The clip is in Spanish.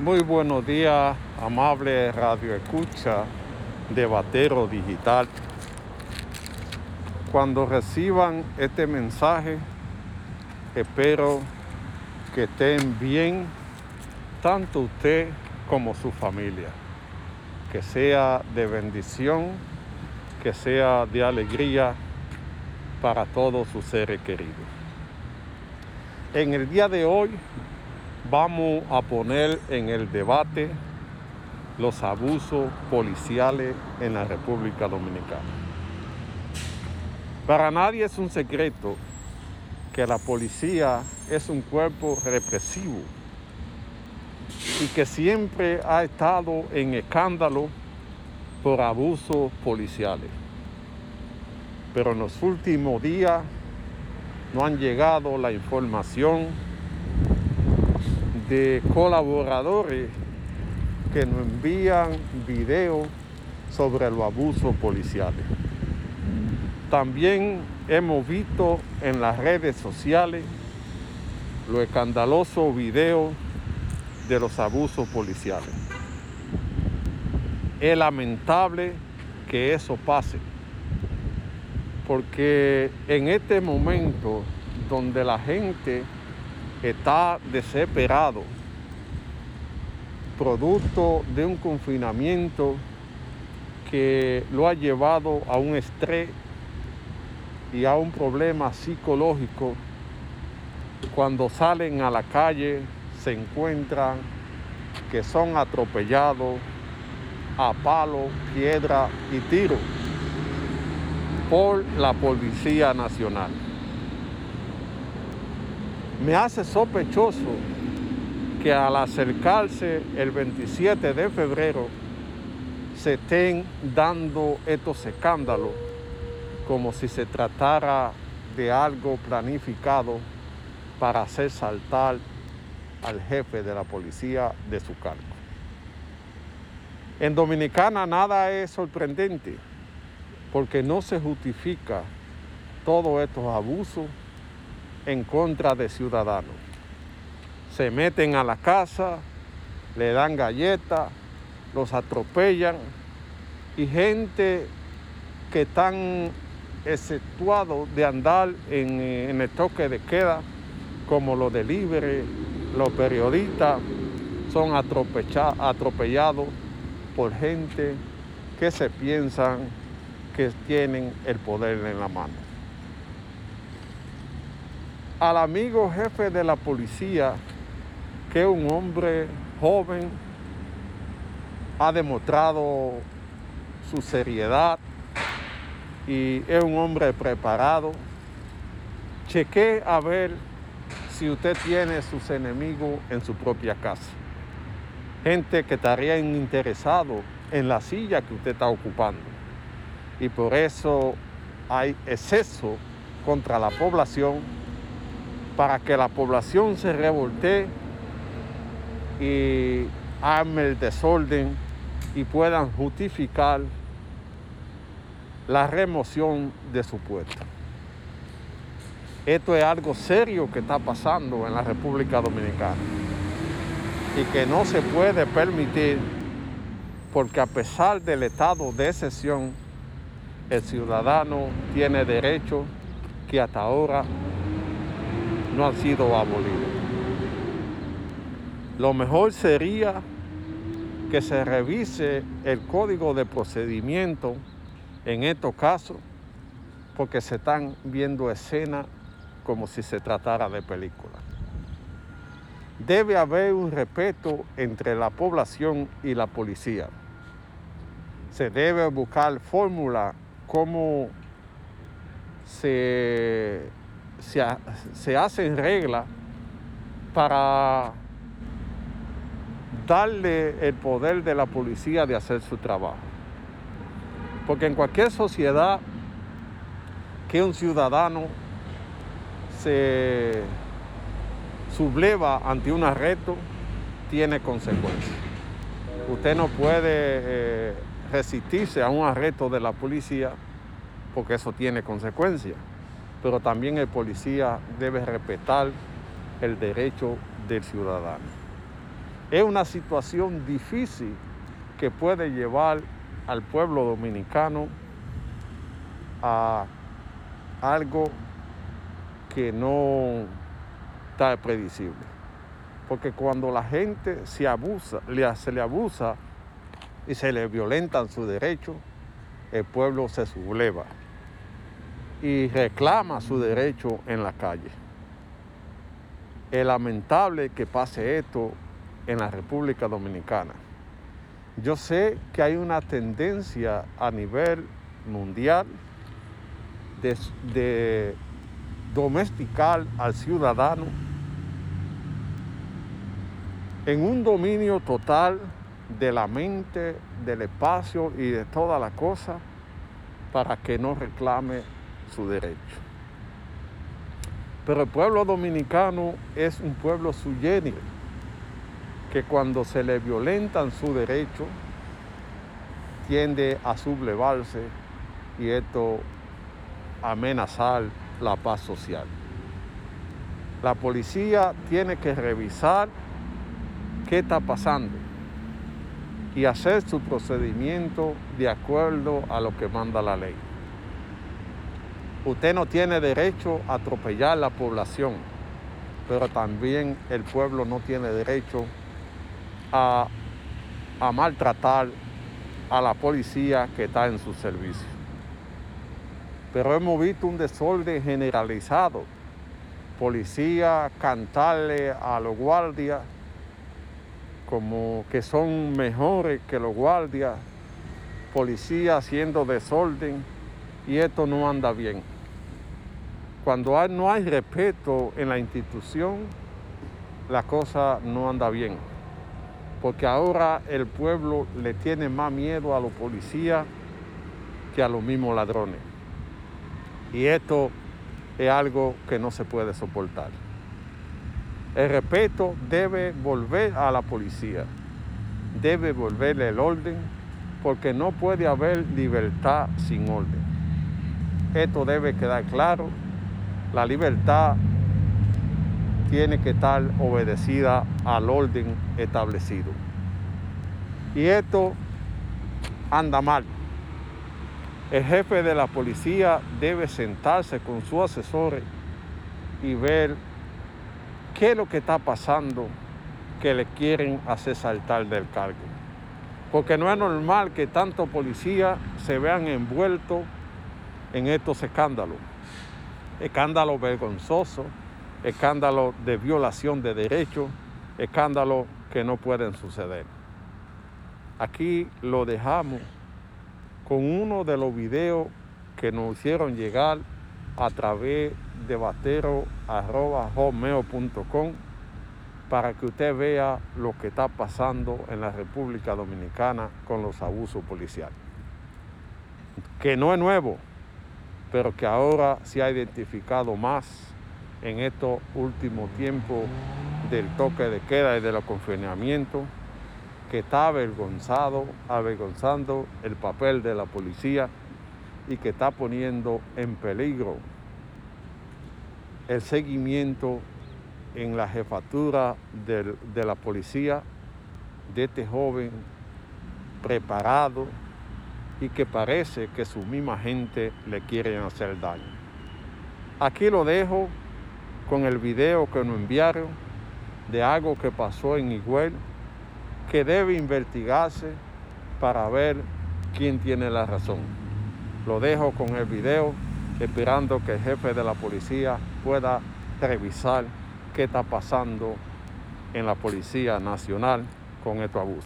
Muy buenos días, amable radio escucha de Batero Digital. Cuando reciban este mensaje, espero que estén bien, tanto usted como su familia. Que sea de bendición, que sea de alegría para todos sus seres queridos. En el día de hoy vamos a poner en el debate los abusos policiales en la República Dominicana. Para nadie es un secreto que la policía es un cuerpo represivo y que siempre ha estado en escándalo por abusos policiales. Pero en los últimos días no han llegado la información de colaboradores que nos envían videos sobre los abusos policiales. También hemos visto en las redes sociales los escandalosos videos de los abusos policiales. Es lamentable que eso pase, porque en este momento donde la gente está desesperado, producto de un confinamiento que lo ha llevado a un estrés y a un problema psicológico. Cuando salen a la calle se encuentran que son atropellados a palo, piedra y tiro por la Policía Nacional me hace sospechoso que al acercarse el 27 de febrero se estén dando estos escándalos como si se tratara de algo planificado para hacer saltar al jefe de la policía de su cargo. En Dominicana nada es sorprendente porque no se justifica todos estos abusos en contra de ciudadanos. Se meten a la casa, le dan galletas, los atropellan y gente que están exceptuados de andar en, el toque de queda, como los delivery, los periodistas, son atropellados por gente que se piensan que tienen el poder en la mano al amigo jefe de la policía, que un hombre joven, ha demostrado su seriedad y es un hombre preparado. Cheque a ver si usted tiene sus enemigos en su propia casa. Gente que estaría interesado en la silla que usted está ocupando. Y por eso hay exceso contra la población para que la población se revolte y arme el desorden y puedan justificar la remoción de su puesto. Esto es algo serio que está pasando en la República Dominicana y que no se puede permitir porque a pesar del estado de excepción, el ciudadano tiene derecho que hasta ahora no han sido abolidos. Lo mejor sería que se revise el código de procedimiento en estos casos porque se están viendo escenas como si se tratara de película. Debe haber un respeto entre la población y la policía. Se debe buscar fórmula como se se, se hacen reglas para darle el poder de la policía de hacer su trabajo. Porque en cualquier sociedad que un ciudadano se subleva ante un arresto, tiene consecuencias. Usted no puede eh, resistirse a un arresto de la policía porque eso tiene consecuencias pero también el policía debe respetar el derecho del ciudadano. Es una situación difícil que puede llevar al pueblo dominicano a algo que no está predecible. Porque cuando la gente se abusa, se le abusa y se le violentan sus derechos, el pueblo se subleva y reclama su derecho en la calle. Es lamentable que pase esto en la República Dominicana. Yo sé que hay una tendencia a nivel mundial de, domesticar al ciudadano en un dominio total de la mente, del espacio y de todas las cosas para que no reclame su derecho. Pero el pueblo dominicano es un pueblo suyénil, que cuando se le violentan su derecho, tiende a sublevarse y esto amenazar la paz social. La policía tiene que revisar qué está pasando y hacer su procedimiento de acuerdo a lo que manda la ley. Usted no tiene derecho a atropellar la población, pero también el pueblo no tiene derecho a, a maltratar a la policía que está en su servicio. Pero hemos visto un desorden generalizado. Policía cantarle a los guardias como que son mejores que los guardias, policía haciendo desorden y esto no anda bien. Cuando no hay respeto en la institución, la cosa no anda bien. Porque ahora el pueblo le tiene más miedo a los policías que a los mismos ladrones. Y esto es algo que no se puede soportar. El respeto debe volver a la policía, debe volverle el orden, porque no puede haber libertad sin orden. Esto debe quedar claro. La libertad tiene que estar obedecida al orden establecido. Y esto anda mal. El jefe de la policía debe sentarse con sus asesores y ver qué es lo que está pasando que le quieren hacer saltar del cargo. Porque no es normal que tantos policías se vean envueltos en estos escándalos. Escándalos vergonzosos, escándalos de violación de derechos, escándalos que no pueden suceder. Aquí lo dejamos con uno de los videos que nos hicieron llegar a través de batero.com para que usted vea lo que está pasando en la República Dominicana con los abusos policiales. Que no es nuevo, pero que ahora se ha identificado más en estos últimos tiempos del toque de queda y de los confinamientos, que está avergonzado, avergonzando el papel de la policía y que está poniendo en peligro el seguimiento en la jefatura de, de la policía de este joven preparado y que parece que su misma gente le quieren hacer daño. Aquí lo dejo con el video que nos enviaron de algo que pasó en Iguel, que debe investigarse para ver quién tiene la razón. Lo dejo con el video esperando que el jefe de la policía pueda revisar qué está pasando en la Policía Nacional con estos abusos.